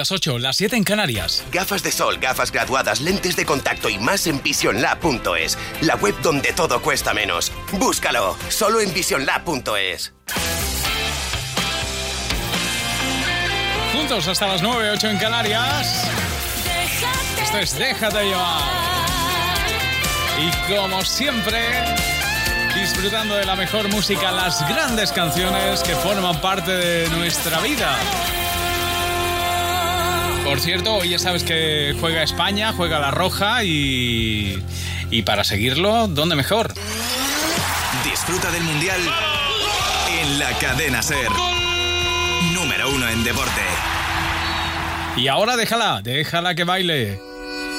Las 8, las 7 en Canarias. Gafas de sol, gafas graduadas, lentes de contacto y más en visionlab.es, la web donde todo cuesta menos. Búscalo, solo en visionlab.es. Juntos hasta las 9, 8 en Canarias. Esto es Déjate llevar. Y como siempre, disfrutando de la mejor música, las grandes canciones que forman parte de nuestra vida. Por cierto, hoy ya sabes que juega España, juega la Roja y. Y para seguirlo, ¿dónde mejor? Disfruta del Mundial en la cadena Ser. Número uno en deporte. Y ahora déjala, déjala que baile.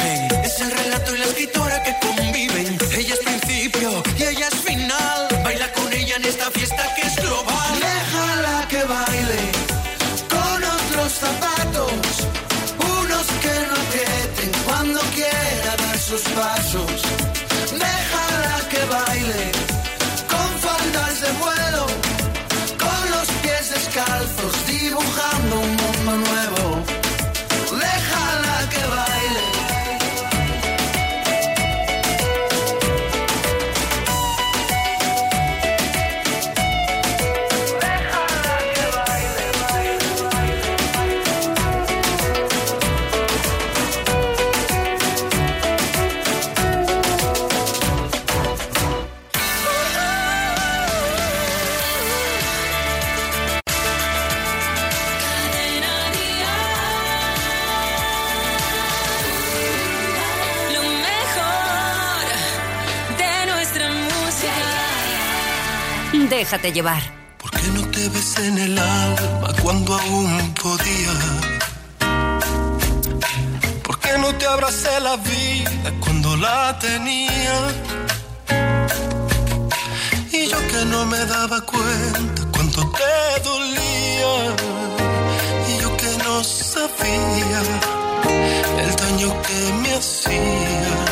Es ¿Por qué no te ves en el alma cuando aún podía? ¿Por qué no te abracé la vida cuando la tenía? Y yo que no me daba cuenta cuánto te dolía. Y yo que no sabía el daño que me hacía.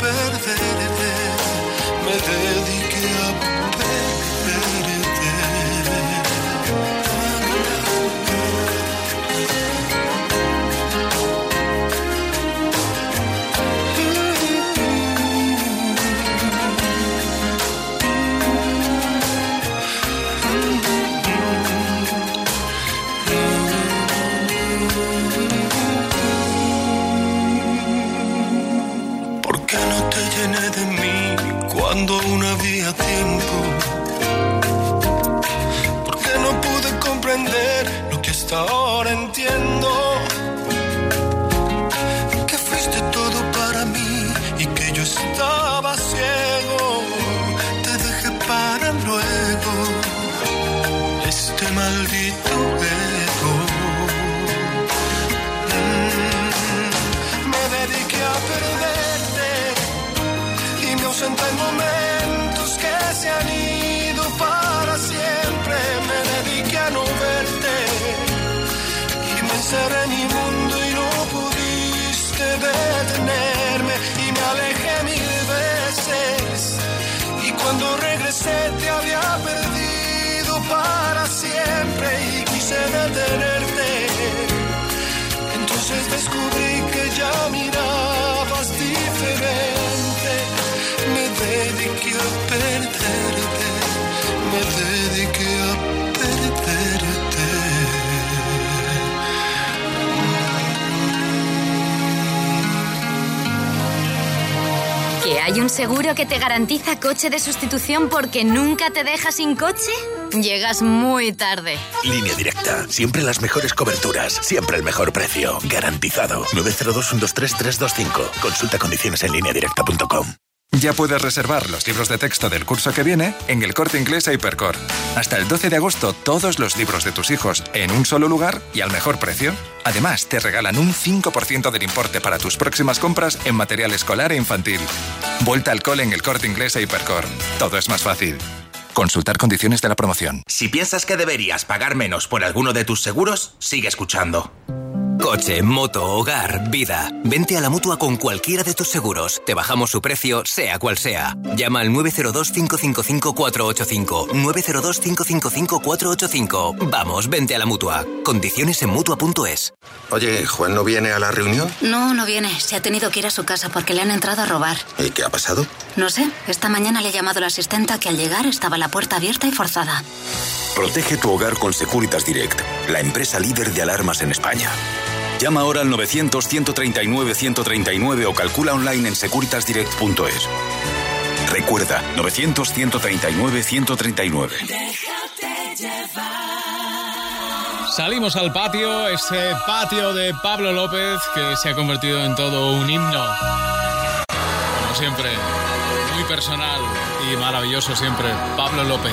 Perderte, me dediqué a cuando aún había tiempo. Porque no pude comprender lo que hasta ahora entiendo. Ausenté en momentos que se han ido para siempre. Me dediqué a no verte y me encerré en mi mundo y no pudiste detenerme y me alejé mil veces. Y cuando regresé te había perdido para siempre y quise detenerte. Entonces descubrí que ya mirabas me dediqué a perderte. ¿Que hay un seguro que te garantiza coche de sustitución porque nunca te deja sin coche? Llegas muy tarde. Línea directa. Siempre las mejores coberturas. Siempre el mejor precio. Garantizado. 902-123-325. Consulta condiciones en lineadirecta.com. Ya puedes reservar los libros de texto del curso que viene en el corte inglés a. Hasta el 12 de agosto, todos los libros de tus hijos en un solo lugar y al mejor precio. Además, te regalan un 5% del importe para tus próximas compras en material escolar e infantil. Vuelta al cole en el corte inglés a Hipercor. Todo es más fácil. Consultar condiciones de la promoción. Si piensas que deberías pagar menos por alguno de tus seguros, sigue escuchando. Coche, moto, hogar, vida. Vente a la mutua con cualquiera de tus seguros. Te bajamos su precio, sea cual sea. Llama al 902-555-485. 902-555-485. Vamos, vente a la mutua. Condiciones en mutua.es. Oye, ¿Juan no viene a la reunión? No, no viene. Se ha tenido que ir a su casa porque le han entrado a robar. ¿Y qué ha pasado? No sé. Esta mañana le ha llamado la asistenta que al llegar estaba la puerta abierta y forzada. Protege tu hogar con Securitas Direct, la empresa líder de alarmas en España. Llama ahora al 900-139-139 o calcula online en securitasdirect.es. Recuerda, 900-139-139. Salimos al patio, ese patio de Pablo López que se ha convertido en todo un himno. Como siempre, muy personal y maravilloso siempre, Pablo López.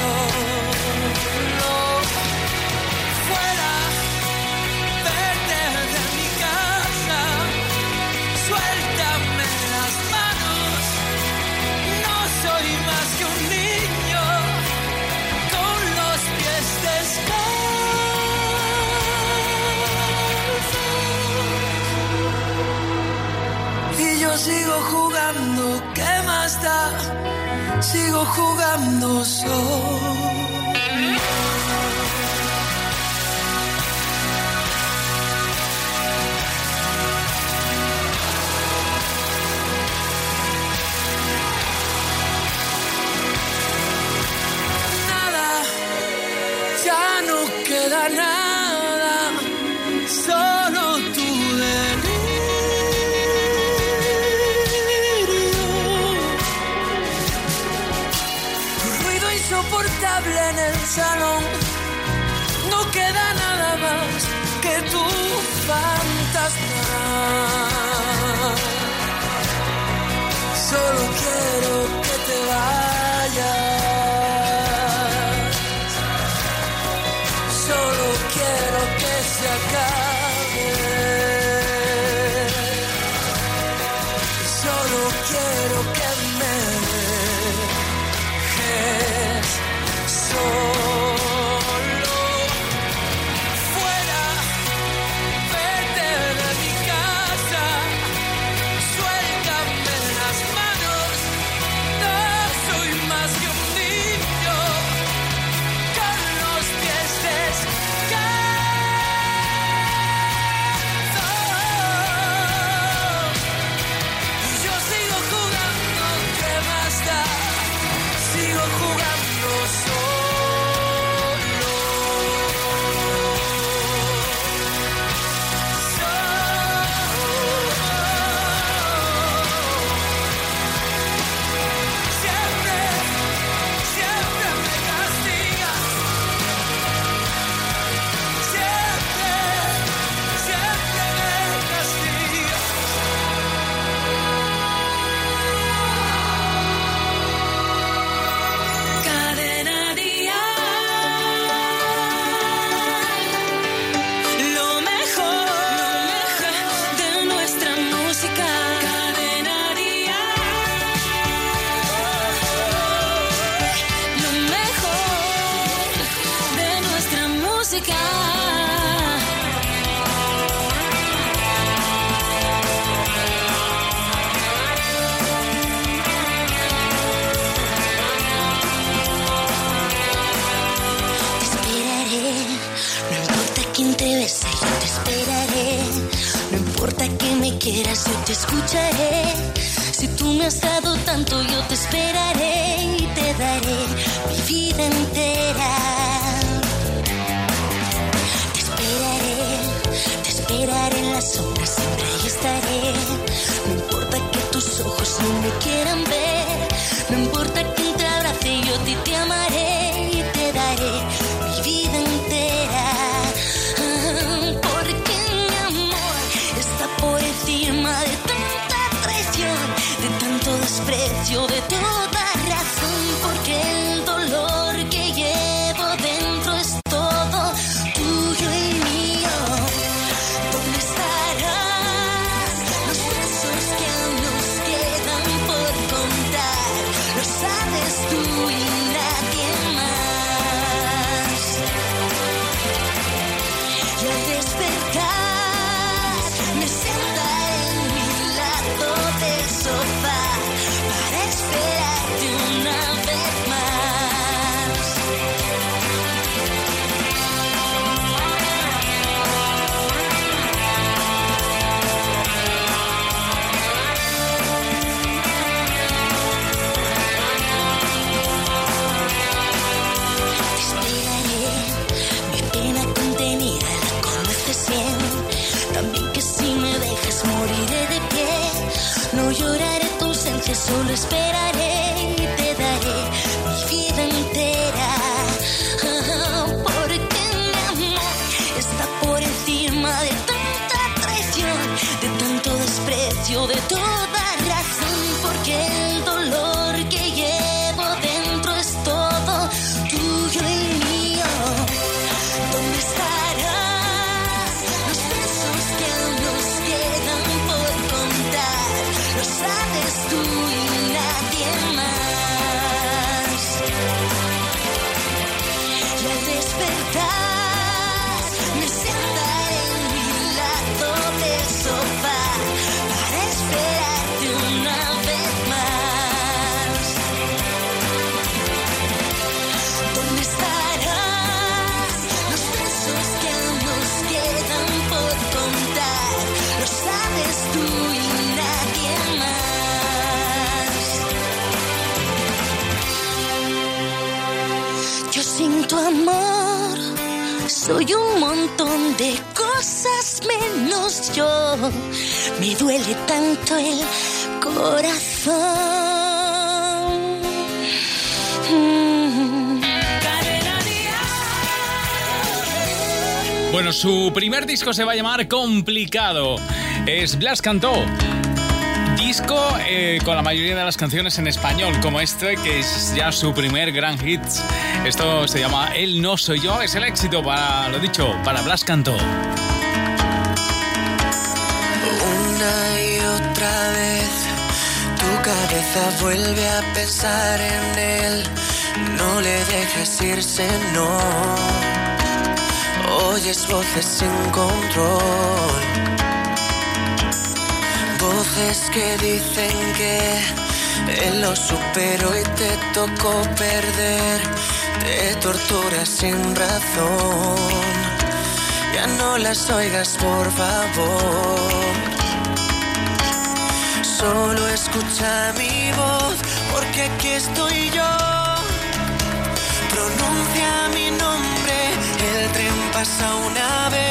Solo ausencia, solo Soy un montón de cosas menos yo. Me duele tanto el corazón. Bueno, su primer disco se va a llamar Complicado. Es Blas Cantó disco eh, con la mayoría de las canciones en español, como este, que es ya su primer gran hit. Esto se llama El no soy yo, es el éxito para, lo dicho, para Blas Cantó. Una y otra vez tu cabeza vuelve a pensar en él. No le dejes irse, no. Oyes voces sin control Voces que dicen que lo superó y te tocó perder. Te torturas sin razón. Ya no las oigas, por favor. Solo escucha mi voz, porque aquí estoy yo. Pronuncia mi nombre, el tren pasa una vez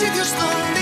yo.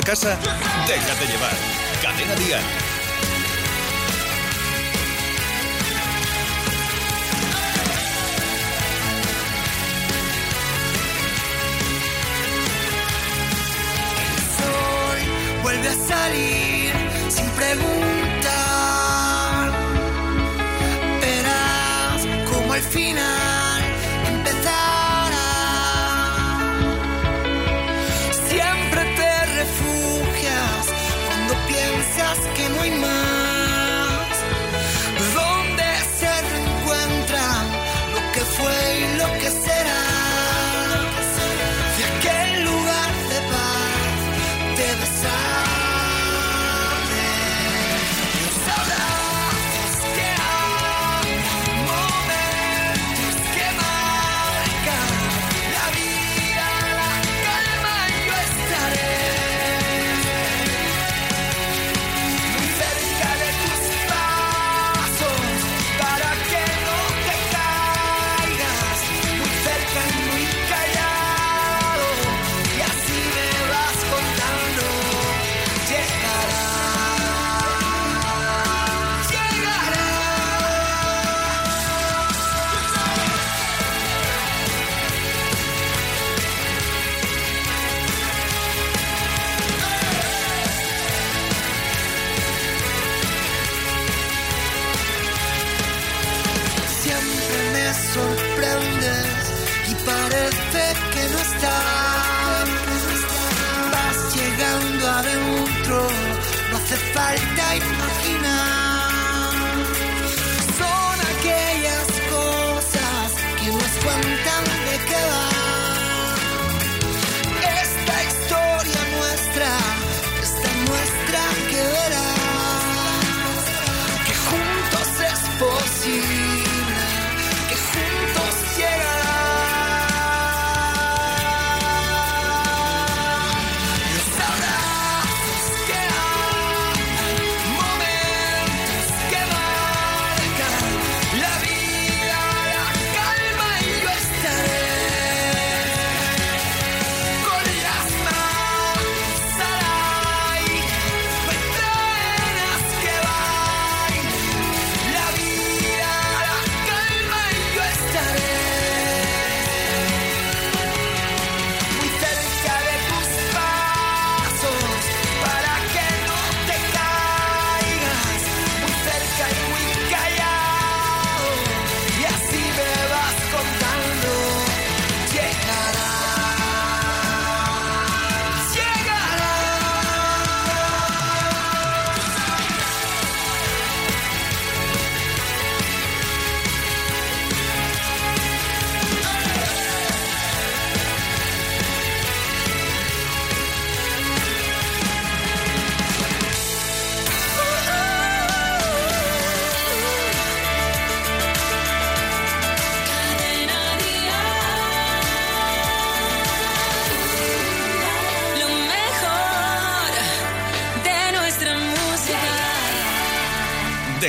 a casa? Déjate llevar. Cadena Dial. salir sin preguntar. Verás como al final my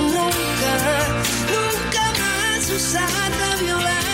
nunca, nunca más usar la violencia.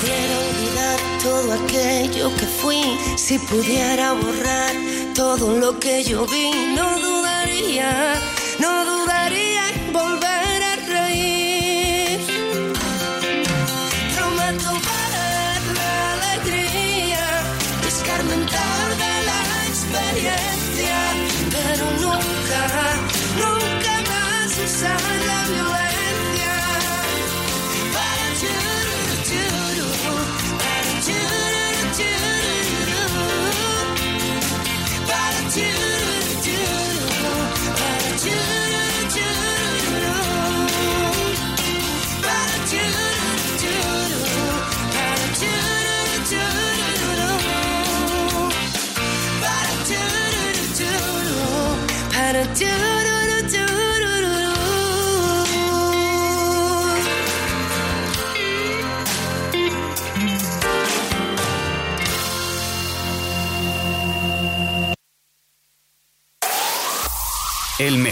Pudiera olvidar todo aquello que fui, si pudiera borrar todo lo que yo vi, no dudaría,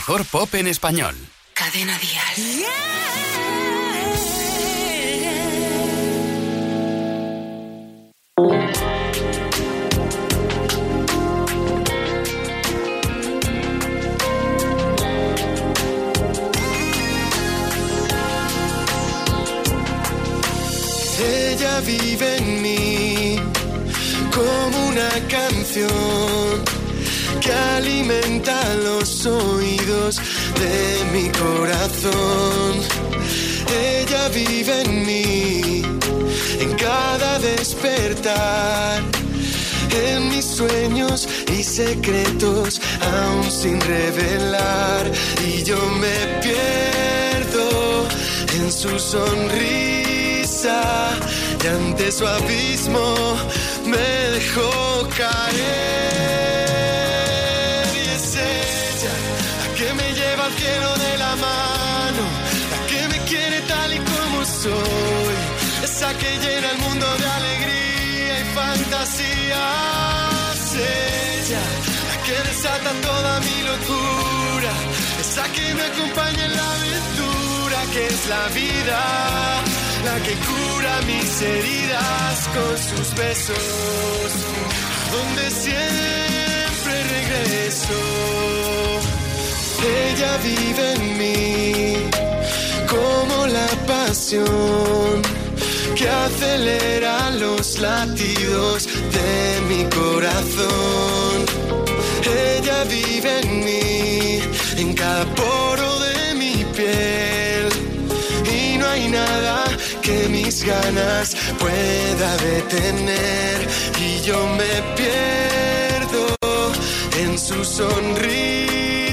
mejor pop en español. Cadena Dial. Ella vive en mí como una canción que alimenta los de mi corazón. Ella vive en mí, en cada despertar, en mis sueños y secretos aún sin revelar. Y yo me pierdo en su sonrisa y ante su abismo me dejó caer. Y es ella la que me lleva al cielo de la mano, la que me quiere tal y como soy, esa que llena el mundo de alegría y fantasías. Ella la que desata toda mi locura, esa que me acompaña en la aventura que es la vida la que cura mis heridas con sus besos, donde siempre regreso. Ella vive en mí como la pasión que acelera los latidos de mi corazón. Ella vive en mí, en cada poro de mi piel. Y no hay nada que mis ganas pueda detener. Y yo me pierdo en su sonrisa.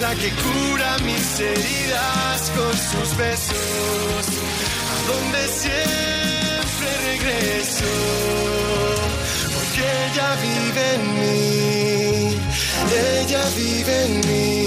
La que cura mis heridas con sus besos. A donde siempre regreso. Porque ella vive en mí. Ella vive en mí.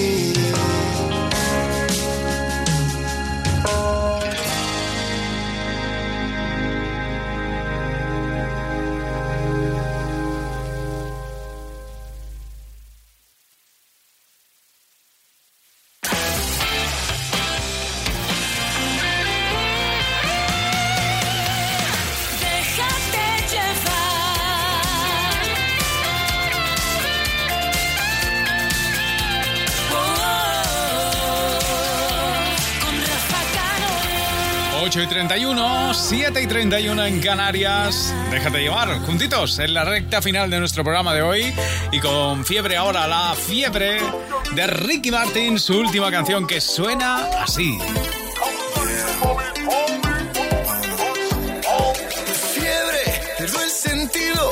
31, 7 y 31 en Canarias. Déjate llevar, juntitos, en la recta final de nuestro programa de hoy. Y con fiebre ahora, la fiebre de Ricky Martin, su última canción que suena así.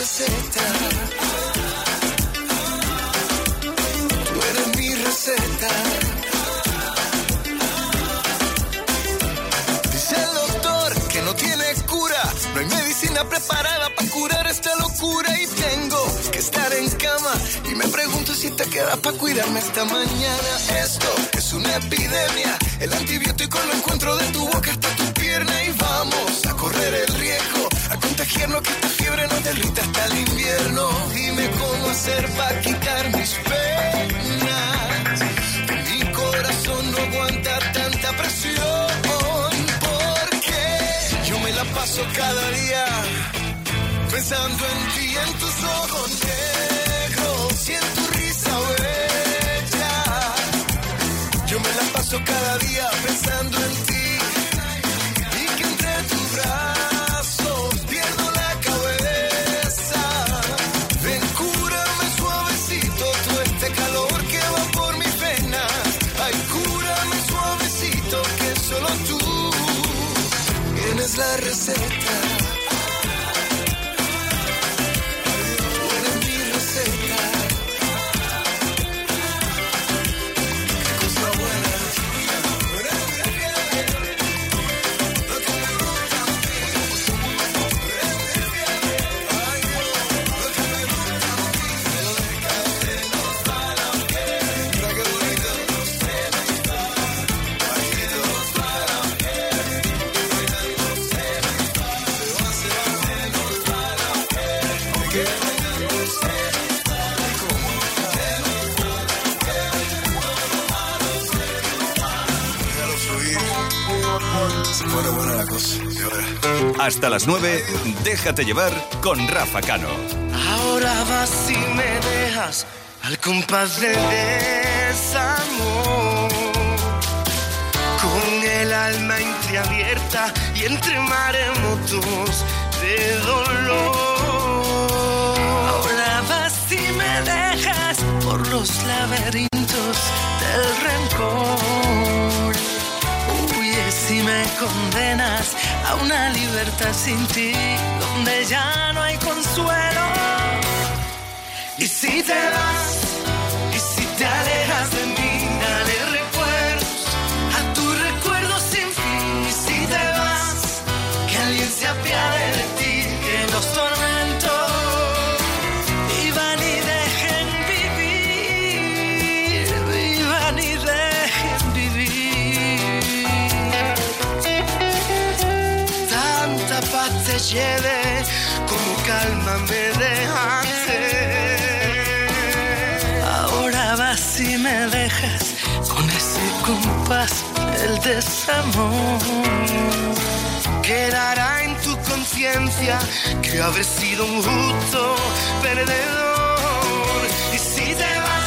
receta. Tú eres mi receta. Dice el doctor que no tiene cura. No hay medicina preparada para curar esta locura. Y tengo que estar en cama. Y me pregunto si te queda para cuidarme esta mañana. Esto es una epidemia. El antibiótico lo encuentro de tu boca hasta tu pierna. Y vamos a correr el riesgo a contagiarnos que está octubre, la delita hasta el invierno. Dime cómo hacer para quitar mis penas. Mi corazón no aguanta tanta presión. Porque yo me la paso cada día pensando en ti, en tus ojos negros. Siento atardecer las 9, déjate llevar con Rafa Cano. Ahora vas y me dejas al compás del desamor. Con el alma entreabierta y entre maremotos de dolor. Ahora vas y me dejas por los laberintos del rencor. Huyes y me condenas a una libertad sin ti, donde ya no hay consuelo. Y si te vas, te lleve, como calma me dejaste. Ahora vas y me dejas con ese compás el desamor. Quedará en tu conciencia que habré sido un justo perdedor. Y si te vas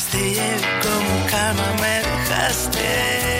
dejaste y como calma me dejaste.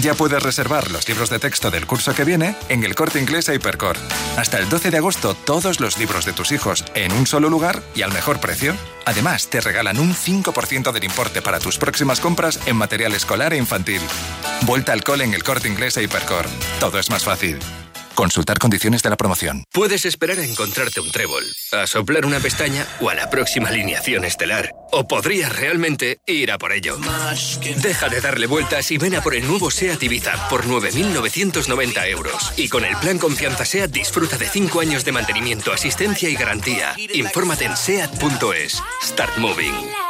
Ya puedes reservar los libros de texto del curso que viene en el corte inglés a Hipercor. Hasta el 12 de agosto, todos los libros de tus hijos en un solo lugar y al mejor precio. Además, te regalan un 5% del importe para tus próximas compras en material escolar e infantil. Vuelta al cole en el corte inglés a Hipercor. Todo es más fácil. Consultar condiciones de la promoción. Puedes esperar a encontrarte un trébol, a soplar una pestaña o a la próxima alineación estelar. O podrías realmente ir a por ello. Deja de darle vueltas y ven a por el nuevo SEAT Ibiza por 9.990 euros. Y con el plan Confianza SEAT disfruta de 5 años de mantenimiento, asistencia y garantía. Infórmate en SEAT.es. Start Moving.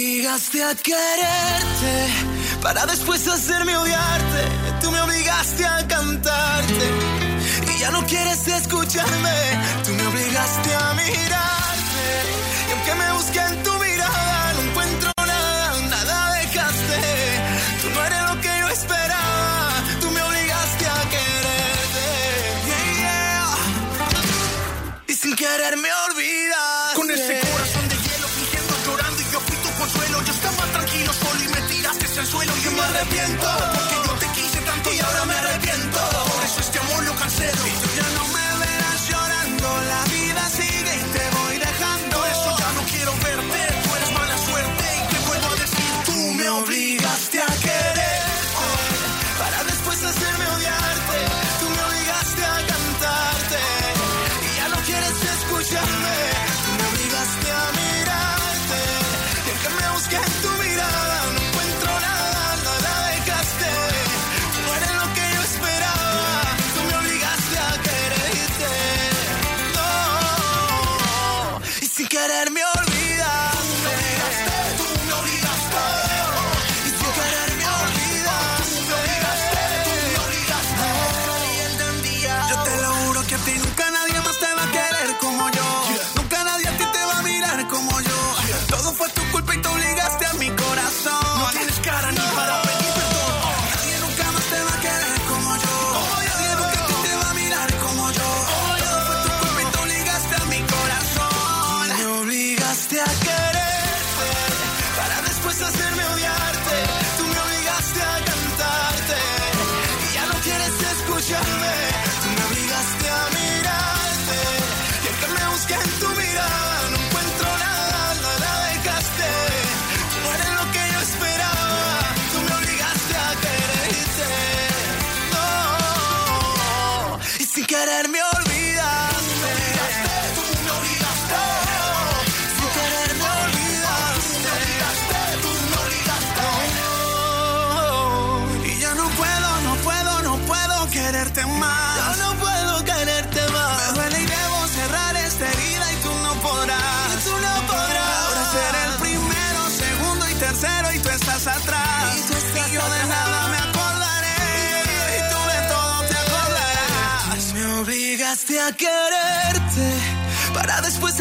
Obligaste a quererte para después hacerme odiarte. Tú me obligaste a cantarte y ya no quieres escucharme. Tú me obligaste a mirarte porque yo te quise tanto y ahora me arrepiento. Por eso este amor lo cancelo. Y tú ya no me verás llorando. La vida sigue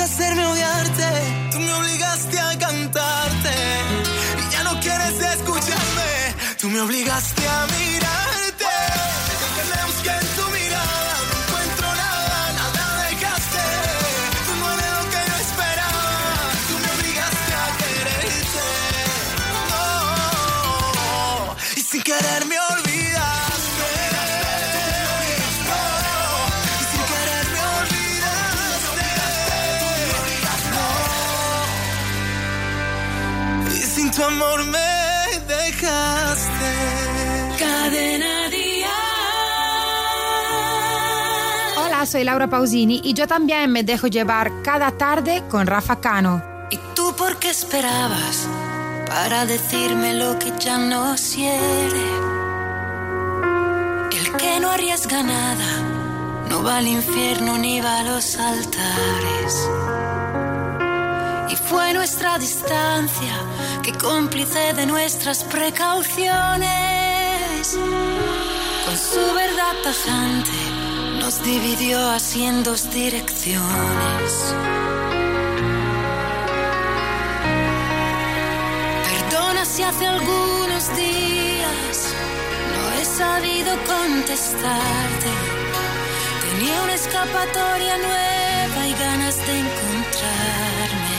hacerme odiarte. Tú me obligaste a cantarte y ya no quieres escucharme. Tú me obligaste a mirarte. Tu amor me dejaste. Cadena. Hola, soy Laura Pausini y yo también me dejo llevar cada tarde con Rafa Cano. ¿Y tú por qué esperabas para decirme lo que ya no quiere. El que no arriesga nada no va al infierno ni va a los altares. Y fue nuestra distancia que cómplice de nuestras precauciones. Con su verdad tajante nos dividió así en dos direcciones. Perdona si hace algunos días no he sabido contestarte. Tenía una escapatoria nueva y ganas de encontrarme.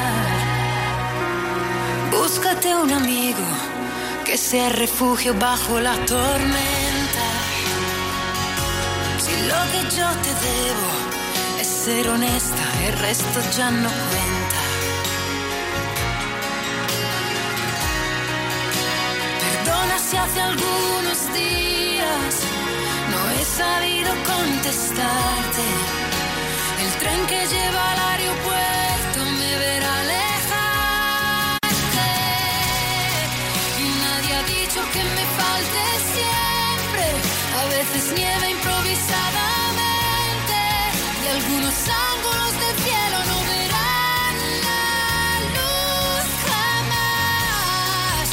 Búscate un amigo que sea refugio bajo la tormenta. Si lo que yo te debo es ser honesta, el resto ya no cuenta. Perdona si hace algunos días no he sabido contestarte. El tren que lleva al aeropuerto siempre. A veces nieva improvisadamente. Y algunos ángulos del cielo no verán la luz jamás.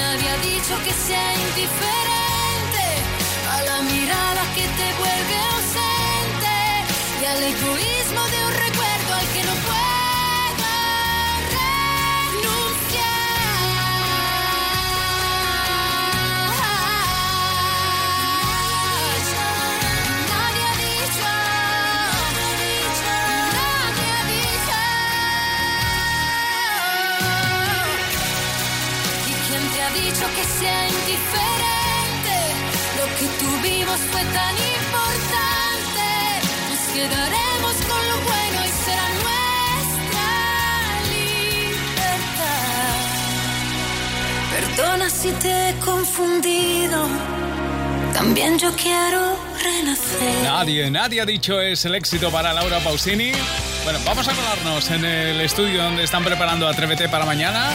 Nadie ha dicho que sea indiferente a la mirada que te vuelve ausente y al egoísmo fue tan importante. Nos quedaremos con lo bueno y será nuestra libertad. Perdona si te he confundido. También yo quiero renacer. Nadie, nadie ha dicho es el éxito para Laura Pausini. Bueno, vamos a colarnos en el estudio donde están preparando Atrévete para mañana.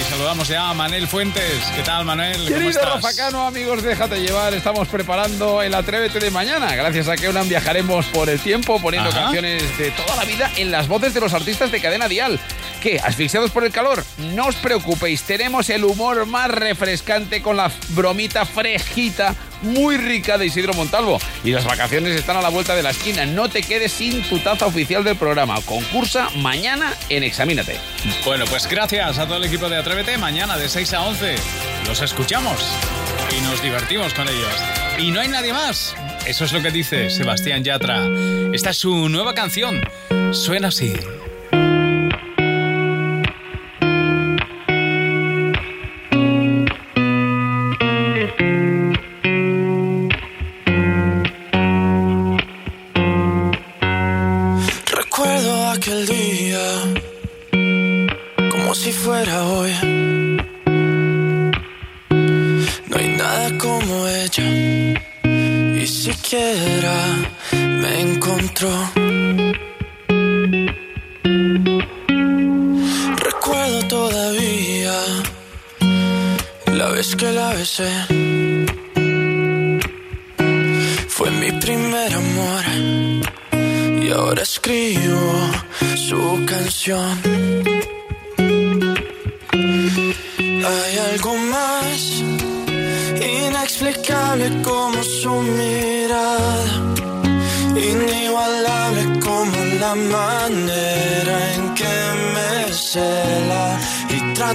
Y saludamos ya a Manel Fuentes. ¿Qué tal, Manel? ¿Cómo Querido estás? Rafa Cano, amigos, déjate llevar. Estamos preparando el Atrévete de mañana. Gracias a Keunan viajaremos por el tiempo poniendo Ajá. canciones de toda la vida en las voces de los artistas de cadena dial. ¿Qué? ¿Asfixiados por el calor? No os preocupéis, tenemos el humor más refrescante con la bromita fresquita, muy rica de Isidro Montalvo. Y las vacaciones están a la vuelta de la esquina. No te quedes sin tu taza oficial del programa. Concursa mañana en Examínate. Bueno, pues gracias a todo el equipo de Atrévete. Mañana de 6 a 11 los escuchamos y nos divertimos con ellos. Y no hay nadie más. Eso es lo que dice Sebastián Yatra. Esta es su nueva canción. Suena así.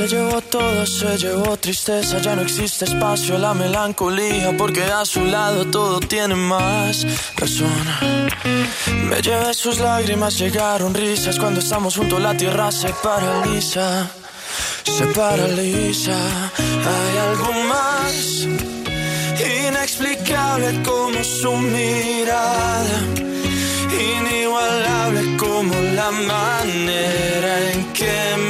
Se llevó todo, se llevó tristeza, ya no existe espacio la melancolía, porque a su lado todo tiene más razón. Me llevé sus lágrimas, llegaron risas, cuando estamos juntos la tierra se paraliza, se paraliza. Hay algo más inexplicable como su mirada inigualable como la manera en que me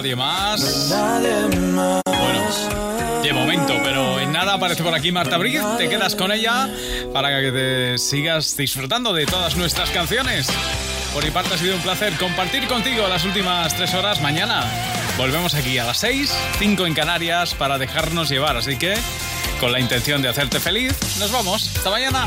Nadie más. Bueno, de momento, pero en nada aparece por aquí Marta Briz. Te quedas con ella para que te sigas disfrutando de todas nuestras canciones. Por mi parte ha sido un placer compartir contigo las últimas tres horas. Mañana volvemos aquí a las seis, cinco en Canarias para dejarnos llevar. Así que, con la intención de hacerte feliz, nos vamos. Hasta mañana.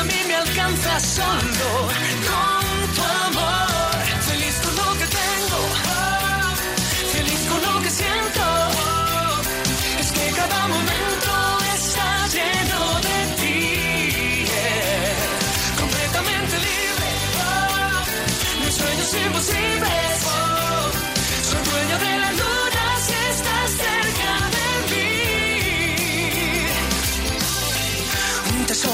A mí me alcanza solo con tu amor.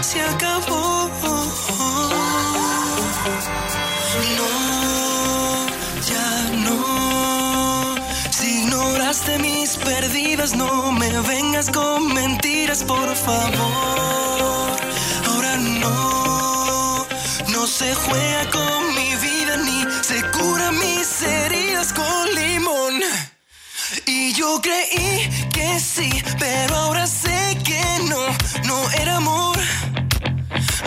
Se acabó. No, ya no. Si ignoraste mis perdidas, no me vengas con mentiras, por favor. Ahora no, no se juega con mi vida ni se cura mis heridas con limón. Y yo creí que sí, pero ahora sé que no, no era amor.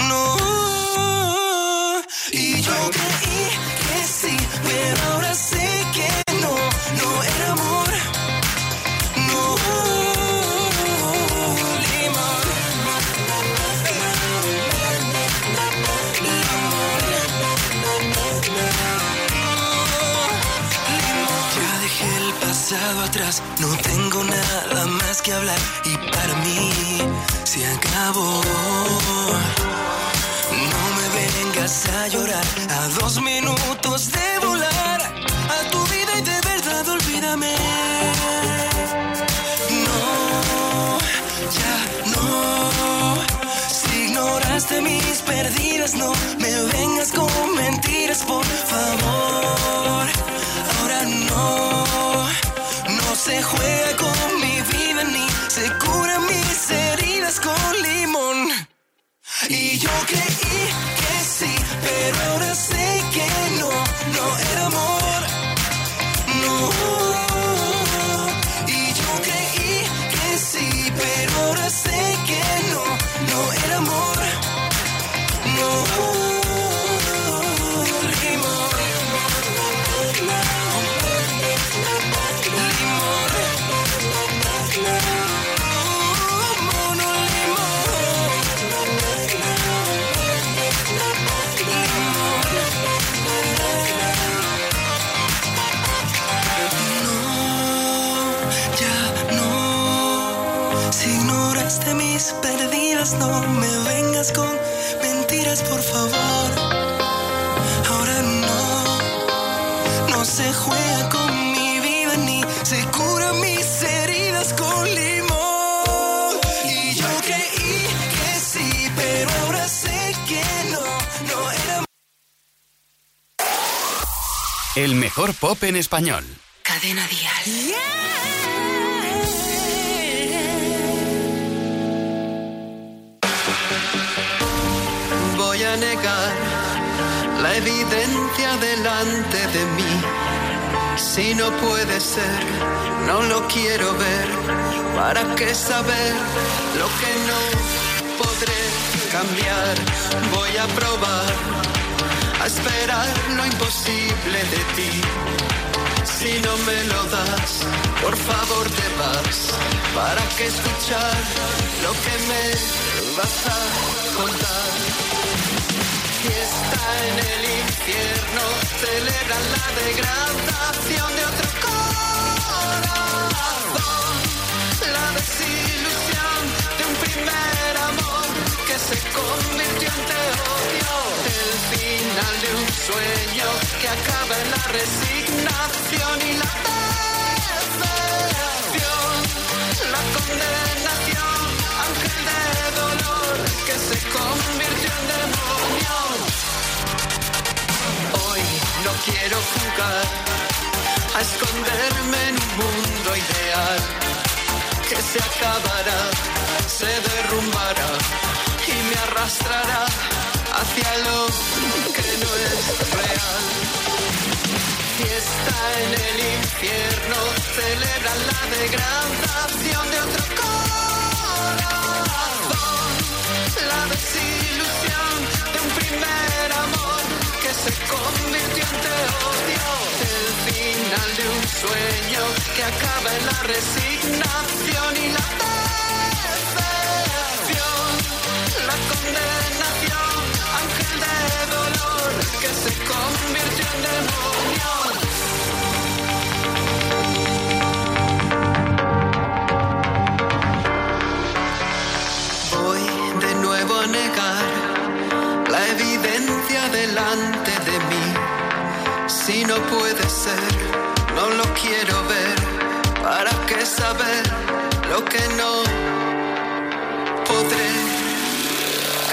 No. Y yo creí que sí, pero ahora sé que no, no era amor. No. Ya dejé el pasado atrás, no tengo nada más que hablar y para mí se acabó. No me vengas a llorar a dos minutos de volar a tu vida y de verdad olvídame. No, ya no. Si ignoraste mis perdidas, no me vengas con mentiras, por favor. Ahora no, no se juega con mi vida ni se cura con limón. Y yo creí que sí, pero ahora sé que no, no era amor. No. Mejor pop en español. Cadena Dial. Voy a negar la evidencia delante de mí. Si no puede ser, no lo quiero ver. ¿Para qué saber lo que no podré cambiar? Voy a probar esperar lo imposible de ti. Si no me lo das, por favor te vas. ¿Para qué escuchar lo que me vas a contar? Fiesta en el infierno, celebran la degradación de otro corazón. La desilusión de un primer amor se convirtió en te odio. El final de un sueño que acaba en la resignación y la desesperación. La condenación, ángel de dolor que se convirtió en demonio. Hoy no quiero jugar a esconderme en un mundo ideal que se acabará, se derrumbará y me arrastrará hacia lo que no es real. Fiesta en el infierno, celebran la degradación de otro corazón. La desilusión de un primer amor que se convirtió en odio. El final de un sueño que acaba en la resignación y la La condenación, ángel de dolor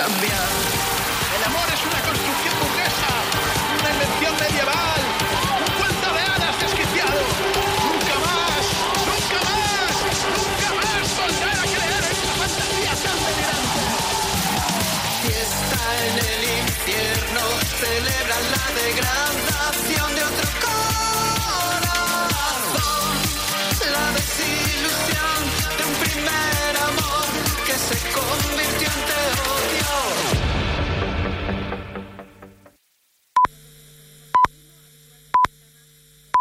el amor es una construcción burguesa, una invención medieval, un cuento de hadas desquiciado. Nunca más, nunca más, nunca más volver a creer en esa fantasía tan delirante. Fiesta en el infierno, celebran la degradación.